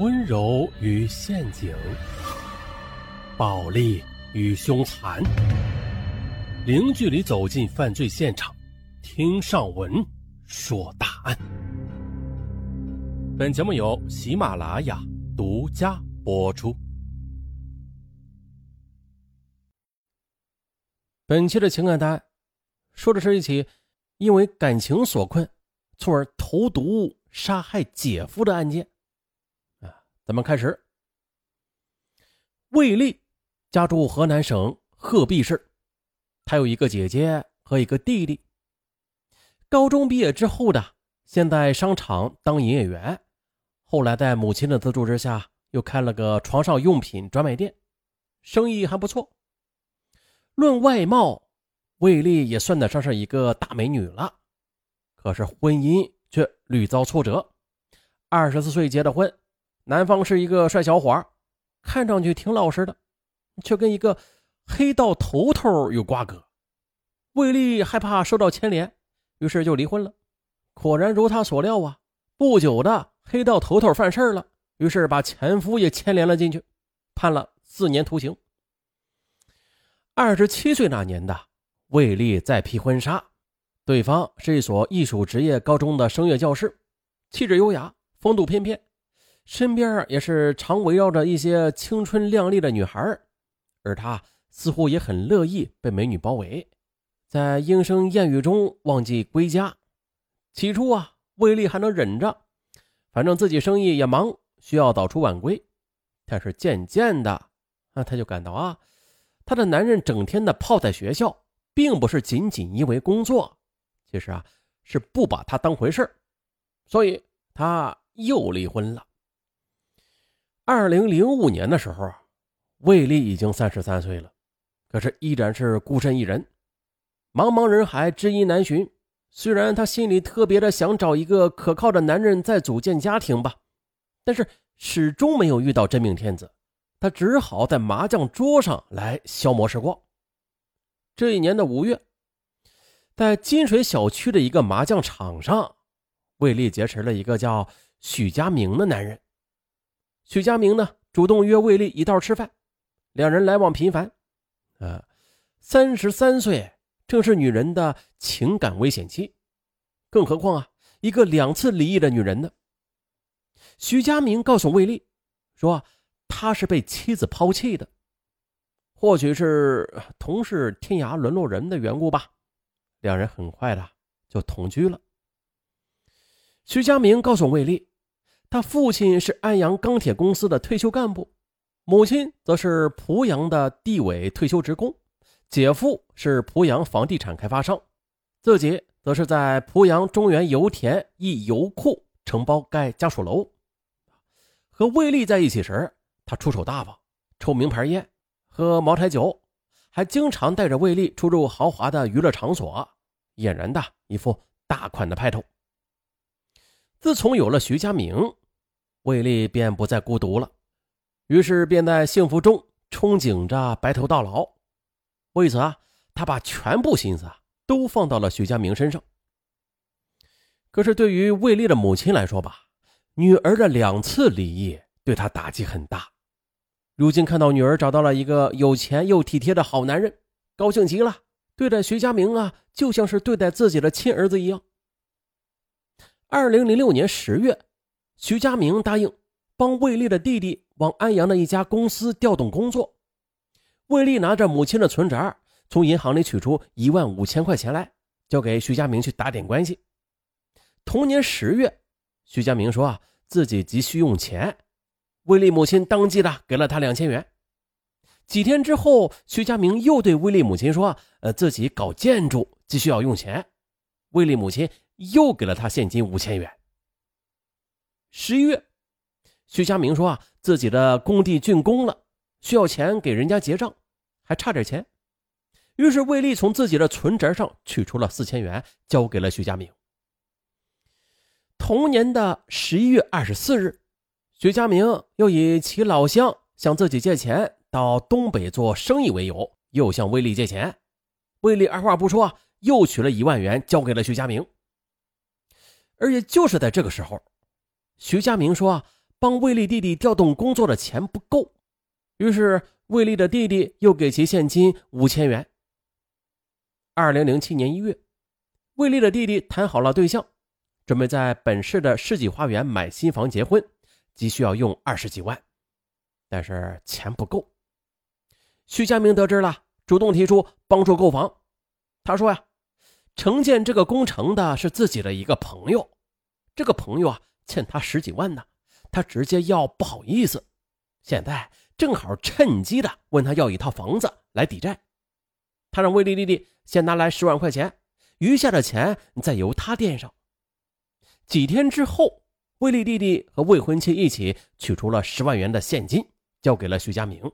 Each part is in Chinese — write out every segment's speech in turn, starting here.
温柔与陷阱，暴力与凶残，零距离走进犯罪现场，听上文说大案。本节目由喜马拉雅独家播出。本期的情感案说的是一起因为感情所困，从而投毒杀害姐夫的案件。咱们开始。魏丽家住河南省鹤壁市，她有一个姐姐和一个弟弟。高中毕业之后的，先在商场当营业员，后来在母亲的资助之下，又开了个床上用品专卖店，生意还不错。论外貌，魏丽也算得上是一个大美女了。可是婚姻却屡遭挫折，二十四岁结的婚。男方是一个帅小伙，看上去挺老实的，却跟一个黑道头头有瓜葛。魏丽害怕受到牵连，于是就离婚了。果然如他所料啊，不久的黑道头头犯事了，于是把前夫也牵连了进去，判了四年徒刑。二十七岁那年的魏丽在批婚纱，对方是一所艺术职业高中的声乐教师，气质优雅，风度翩翩。身边也是常围绕着一些青春靓丽的女孩，而他似乎也很乐意被美女包围，在莺声燕语中忘记归家。起初啊，魏丽还能忍着，反正自己生意也忙，需要早出晚归。但是渐渐的，啊，他就感到啊，他的男人整天的泡在学校，并不是仅仅因为工作，其实啊，是不把他当回事所以他又离婚了。二零零五年的时候啊，魏丽已经三十三岁了，可是依然是孤身一人，茫茫人海，知音难寻。虽然她心里特别的想找一个可靠的男人再组建家庭吧，但是始终没有遇到真命天子，她只好在麻将桌上来消磨时光。这一年的五月，在金水小区的一个麻将场上，魏丽结识了一个叫许家明的男人。许家明呢，主动约魏丽一道吃饭，两人来往频繁。啊，三十三岁正是女人的情感危险期，更何况啊，一个两次离异的女人呢？许家明告诉魏丽，说他是被妻子抛弃的，或许是同是天涯沦落人的缘故吧。两人很快的就同居了。徐家明告诉魏丽。他父亲是安阳钢铁公司的退休干部，母亲则是濮阳的地委退休职工，姐夫是濮阳房地产开发商，自己则是在濮阳中原油田一油库承包盖家属楼。和魏丽在一起时，他出手大方，抽名牌烟，喝茅台酒，还经常带着魏丽出入豪华的娱乐场所，俨然的一副大款的派头。自从有了徐家明。魏丽便不再孤独了，于是便在幸福中憧憬着白头到老。为此啊，他把全部心思啊都放到了许佳明身上。可是对于魏丽的母亲来说吧，女儿的两次离异对她打击很大。如今看到女儿找到了一个有钱又体贴的好男人，高兴极了，对待徐佳明啊，就像是对待自己的亲儿子一样。二零零六年十月。徐佳明答应帮魏丽的弟弟往安阳的一家公司调动工作。魏丽拿着母亲的存折，从银行里取出一万五千块钱来，交给徐佳明去打点关系。同年十月，徐佳明说啊自己急需用钱，魏丽母亲当即的给了他两千元。几天之后，徐佳明又对魏丽母亲说，呃自己搞建筑急需要用钱，魏丽母亲又给了他现金五千元。十一月，徐佳明说啊，自己的工地竣工了，需要钱给人家结账，还差点钱。于是魏丽从自己的存折上取出了四千元，交给了徐佳明。同年的十一月二十四日，徐佳明又以其老乡向自己借钱到东北做生意为由，又向魏丽借钱。魏丽二话不说，又取了一万元交给了徐佳明。而也就是在这个时候。徐家明说：“帮魏丽弟弟调动工作的钱不够，于是魏丽的弟弟又给其现金五千元。二零零七年一月，魏丽的弟弟谈好了对象，准备在本市的世纪花园买新房结婚，急需要用二十几万，但是钱不够。徐佳明得知了，主动提出帮助购房。他说呀。承建这个工程的是自己的一个朋友，这个朋友啊欠他十几万呢，他直接要不好意思，现在正好趁机的问他要一套房子来抵债，他让魏丽弟弟先拿来十万块钱，余下的钱再由他垫上。几天之后，魏丽弟弟和未婚妻一起取出了十万元的现金，交给了徐佳明。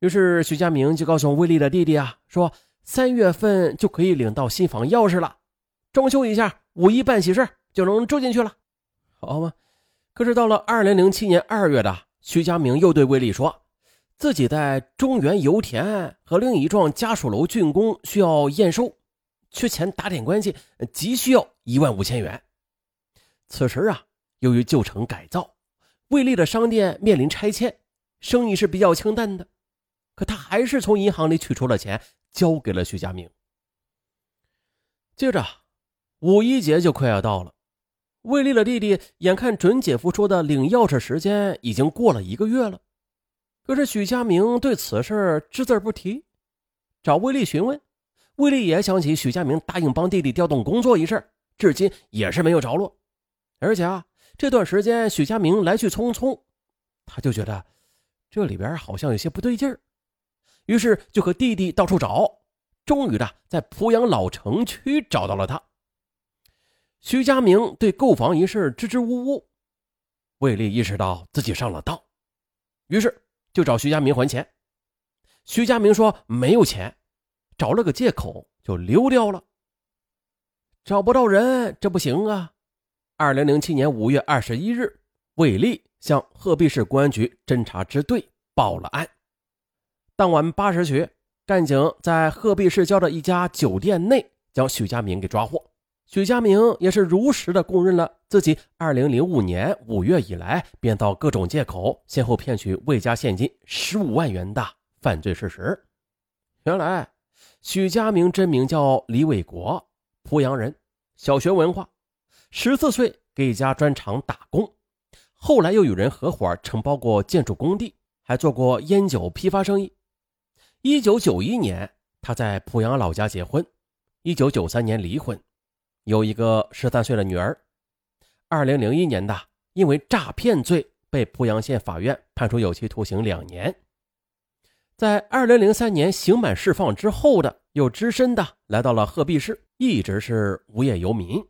于是徐佳明就告诉魏丽的弟弟啊说。三月份就可以领到新房钥匙了，装修一下，五一办喜事就能住进去了，好吗？可是到了二零零七年二月的，徐家明又对魏丽说，自己在中原油田和另一幢家属楼竣工需要验收，缺钱打点关系，急需要一万五千元。此时啊，由于旧城改造，魏丽的商店面临拆迁，生意是比较清淡的，可他还是从银行里取出了钱。交给了徐家明。接着，五一节就快要到了，魏丽的弟弟眼看准姐夫说的领钥匙时间已经过了一个月了，可是许家明对此事只字不提。找魏丽询问，魏丽也想起许家明答应帮弟弟调动工作一事，至今也是没有着落。而且啊，这段时间许家明来去匆匆，他就觉得这里边好像有些不对劲儿。于是就和弟弟到处找，终于的在濮阳老城区找到了他。徐家明对购房一事支支吾吾，魏丽意识到自己上了当，于是就找徐家明还钱。徐家明说没有钱，找了个借口就溜掉了。找不到人，这不行啊！二零零七年五月二十一日，魏丽向鹤壁市公安局侦查支队报了案。当晚八时许，干警在鹤壁市郊的一家酒店内将许家明给抓获。许家明也是如实的供认了自己2005年5月以来编造各种借口，先后骗取魏家现金15万元的犯罪事实。原来，许家明真名叫李伟国，濮阳人，小学文化，14岁给一家砖厂打工，后来又与人合伙承包过建筑工地，还做过烟酒批发生意。一九九一年，他在濮阳老家结婚。一九九三年离婚，有一个十三岁的女儿。二零零一年的，因为诈骗罪被濮阳县法院判处有期徒刑两年。在二零零三年刑满释放之后的，又只身的来到了鹤壁市，一直是无业游民。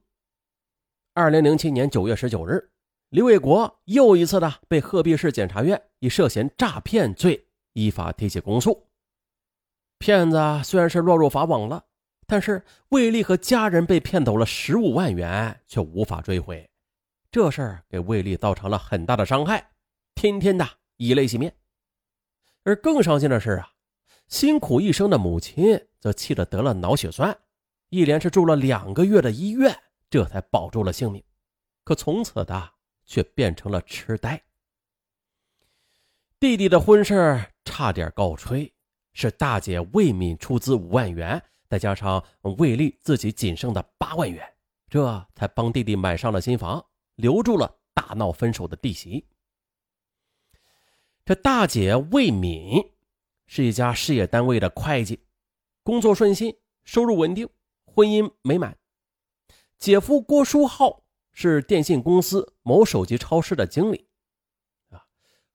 二零零七年九月十九日，李卫国又一次的被鹤壁市检察院以涉嫌诈骗罪依法提起公诉。骗子虽然是落入法网了，但是魏丽和家人被骗走了十五万元，却无法追回。这事儿给魏丽造成了很大的伤害，天天的以泪洗面。而更伤心的是啊，辛苦一生的母亲则气得得了脑血栓，一连是住了两个月的医院，这才保住了性命。可从此的却变成了痴呆。弟弟的婚事差点告吹。是大姐魏敏出资五万元，再加上魏丽自己仅剩的八万元，这才帮弟弟买上了新房，留住了大闹分手的弟媳。这大姐魏敏是一家事业单位的会计，工作顺心，收入稳定，婚姻美满。姐夫郭书浩是电信公司某手机超市的经理，啊，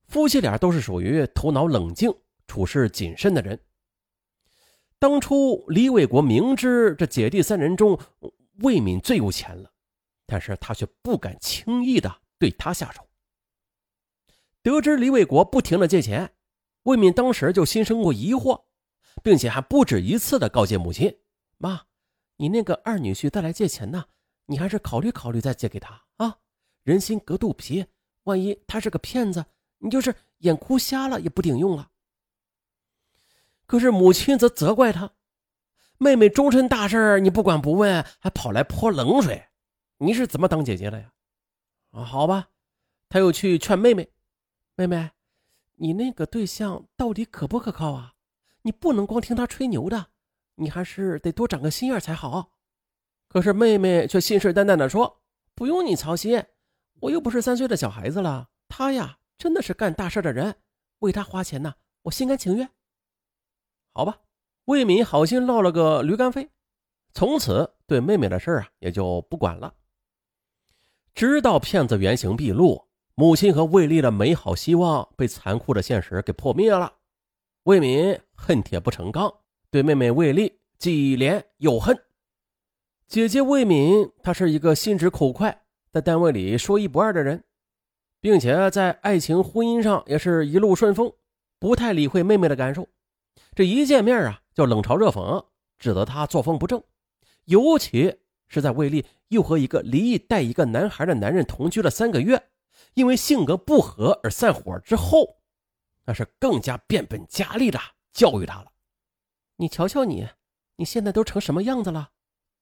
夫妻俩都是属于头脑冷静。处事谨慎的人。当初李伟国明知这姐弟三人中魏敏最有钱了，但是他却不敢轻易的对他下手。得知李伟国不停的借钱，魏敏当时就心生过疑惑，并且还不止一次的告诫母亲：“妈，你那个二女婿再来借钱呢，你还是考虑考虑再借给他啊！人心隔肚皮，万一他是个骗子，你就是眼哭瞎了也不顶用了。”可是母亲则责怪他：“妹妹终身大事你不管不问，还跑来泼冷水，你是怎么当姐姐的呀？”啊，好吧，他又去劝妹妹：“妹妹，你那个对象到底可不可靠啊？你不能光听他吹牛的，你还是得多长个心眼才好。”可是妹妹却信誓旦旦地说：“不用你操心，我又不是三岁的小孩子了。他呀，真的是干大事的人，为他花钱呢，我心甘情愿。”好吧，魏敏好心落了个驴肝肺，从此对妹妹的事啊也就不管了。直到骗子原形毕露，母亲和魏丽的美好希望被残酷的现实给破灭了。魏敏恨铁不成钢，对妹妹魏丽既怜又恨。姐姐魏敏，她是一个心直口快，在单位里说一不二的人，并且在爱情婚姻上也是一路顺风，不太理会妹妹的感受。这一见面啊，就冷嘲热讽，指责他作风不正，尤其是在魏丽又和一个离异带一个男孩的男人同居了三个月，因为性格不合而散伙之后，那是更加变本加厉的教育他了。你瞧瞧你，你现在都成什么样子了？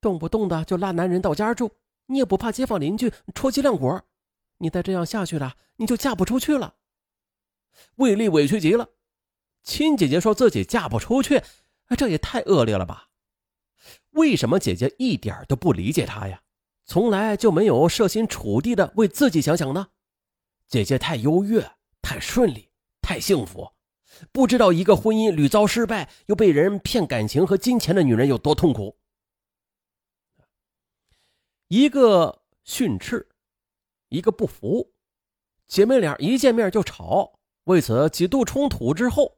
动不动的就拉男人到家住，你也不怕街坊邻居戳脊梁骨？你再这样下去了，你就嫁不出去了。魏丽委屈极了。亲姐姐说自己嫁不出去，这也太恶劣了吧？为什么姐姐一点都不理解她呀？从来就没有设身处地的为自己想想呢？姐姐太优越、太顺利、太幸福，不知道一个婚姻屡遭失败又被人骗感情和金钱的女人有多痛苦。一个训斥，一个不服，姐妹俩一见面就吵，为此几度冲突之后。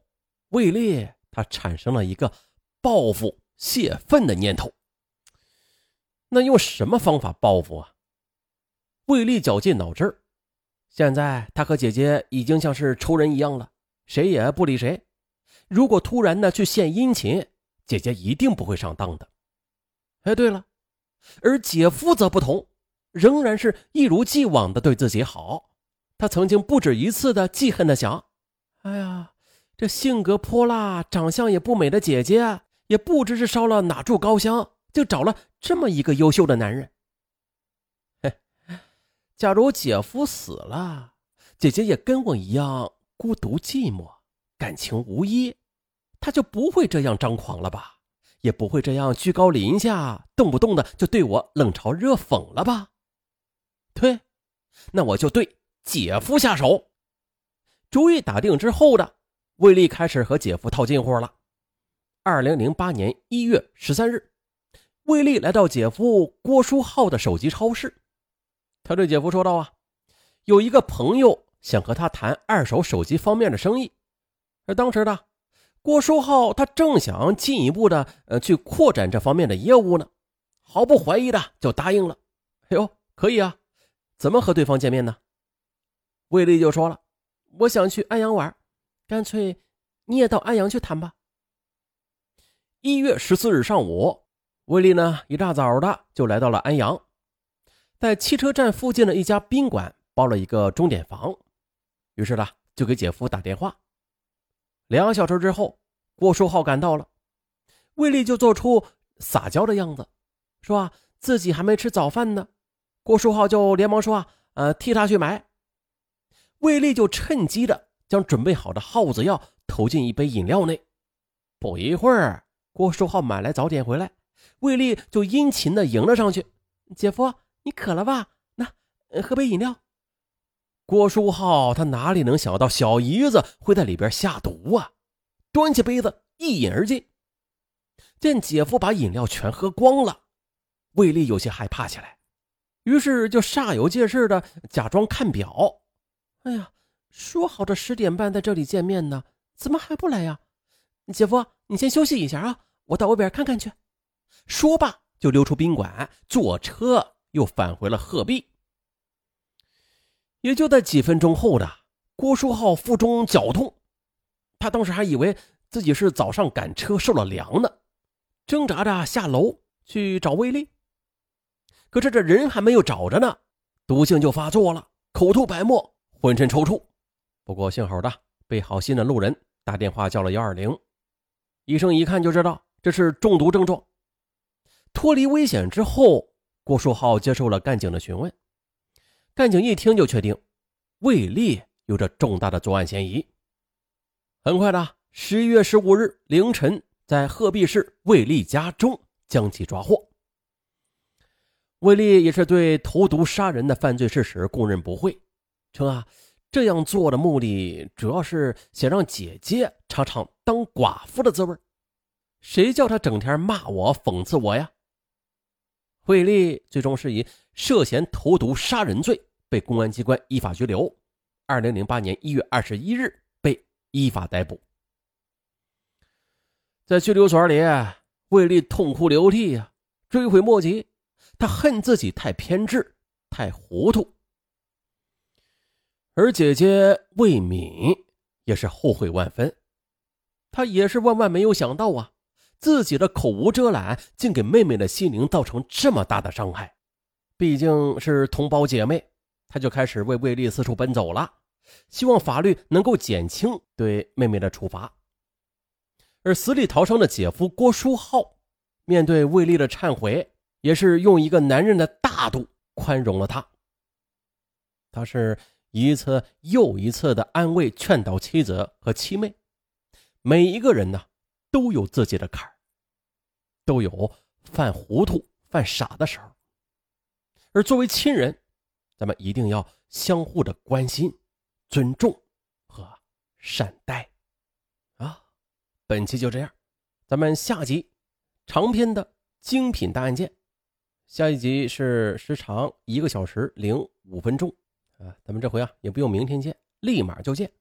魏丽，他产生了一个报复泄愤的念头。那用什么方法报复啊？魏丽绞尽脑汁现在他和姐姐已经像是仇人一样了，谁也不理谁。如果突然的去献殷勤，姐姐一定不会上当的。哎，对了，而姐夫则不同，仍然是一如既往的对自己好。他曾经不止一次的记恨的想：哎呀。这性格泼辣、长相也不美的姐姐，也不知是烧了哪柱高香，就找了这么一个优秀的男人。嘿，假如姐夫死了，姐姐也跟我一样孤独寂寞、感情无依，她就不会这样张狂了吧？也不会这样居高临下，动不动的就对我冷嘲热讽了吧？对，那我就对姐夫下手。主意打定之后的。魏丽开始和姐夫套近乎了。二零零八年一月十三日，魏丽来到姐夫郭书浩的手机超市，他对姐夫说道：“啊，有一个朋友想和他谈二手手机方面的生意。”而当时的郭书浩他正想进一步的呃去扩展这方面的业务呢，毫不怀疑的就答应了。“哎呦，可以啊，怎么和对方见面呢？”魏丽就说了：“我想去安阳玩。”干脆你也到安阳去谈吧。一月十四日上午，魏丽呢一大早的就来到了安阳，在汽车站附近的一家宾馆包了一个钟点房，于是呢就给姐夫打电话。两个小时之后，郭书浩赶到了，魏丽就做出撒娇的样子，说啊自己还没吃早饭呢。郭书浩就连忙说啊呃替他去买。魏丽就趁机的。将准备好的耗子药投进一杯饮料内，不一会儿，郭书浩买来早点回来，魏丽就殷勤的迎了上去：“姐夫，你渴了吧？那喝杯饮料。”郭书浩他哪里能想到小姨子会在里边下毒啊？端起杯子一饮而尽。见姐夫把饮料全喝光了，魏丽有些害怕起来，于是就煞有介事的假装看表：“哎呀。”说好的十点半在这里见面呢，怎么还不来呀？姐夫，你先休息一下啊，我到外边看看去。说罢，就溜出宾馆，坐车又返回了鹤壁。也就在几分钟后的，郭书浩腹中绞痛，他当时还以为自己是早上赶车受了凉呢，挣扎着下楼去找魏丽。可是这人还没有找着呢，毒性就发作了，口吐白沫，浑身抽搐。不过幸好的，被好心的路人打电话叫了幺二零，医生一看就知道这是中毒症状。脱离危险之后，郭树浩接受了干警的询问。干警一听就确定，魏丽有着重大的作案嫌疑。很快的，十一月十五日凌晨，在鹤壁市魏丽家中将其抓获。魏丽也是对投毒杀人的犯罪事实供认不讳，称啊这样做的目的主要是想让姐姐尝尝当寡妇的滋味。谁叫她整天骂我、讽刺我呀？惠丽最终是以涉嫌投毒杀人罪被公安机关依法拘留。二零零八年一月二十一日被。依法逮捕，在拘留所里，魏丽痛哭流涕呀，追悔莫及。她恨自己太偏执，太糊涂。而姐姐魏敏也是后悔万分，她也是万万没有想到啊，自己的口无遮拦，竟给妹妹的心灵造成这么大的伤害。毕竟是同胞姐妹，她就开始为魏丽四处奔走了。希望法律能够减轻对妹妹的处罚，而死里逃生的姐夫郭书浩，面对魏丽的忏悔，也是用一个男人的大度宽容了她。他是一次又一次的安慰劝导妻子和妻妹。每一个人呢，都有自己的坎儿，都有犯糊涂、犯傻的时候。而作为亲人，咱们一定要相互的关心。尊重和善待，啊，本期就这样，咱们下集长篇的精品大案件，下一集是时长一个小时零五分钟，啊，咱们这回啊也不用明天见，立马就见。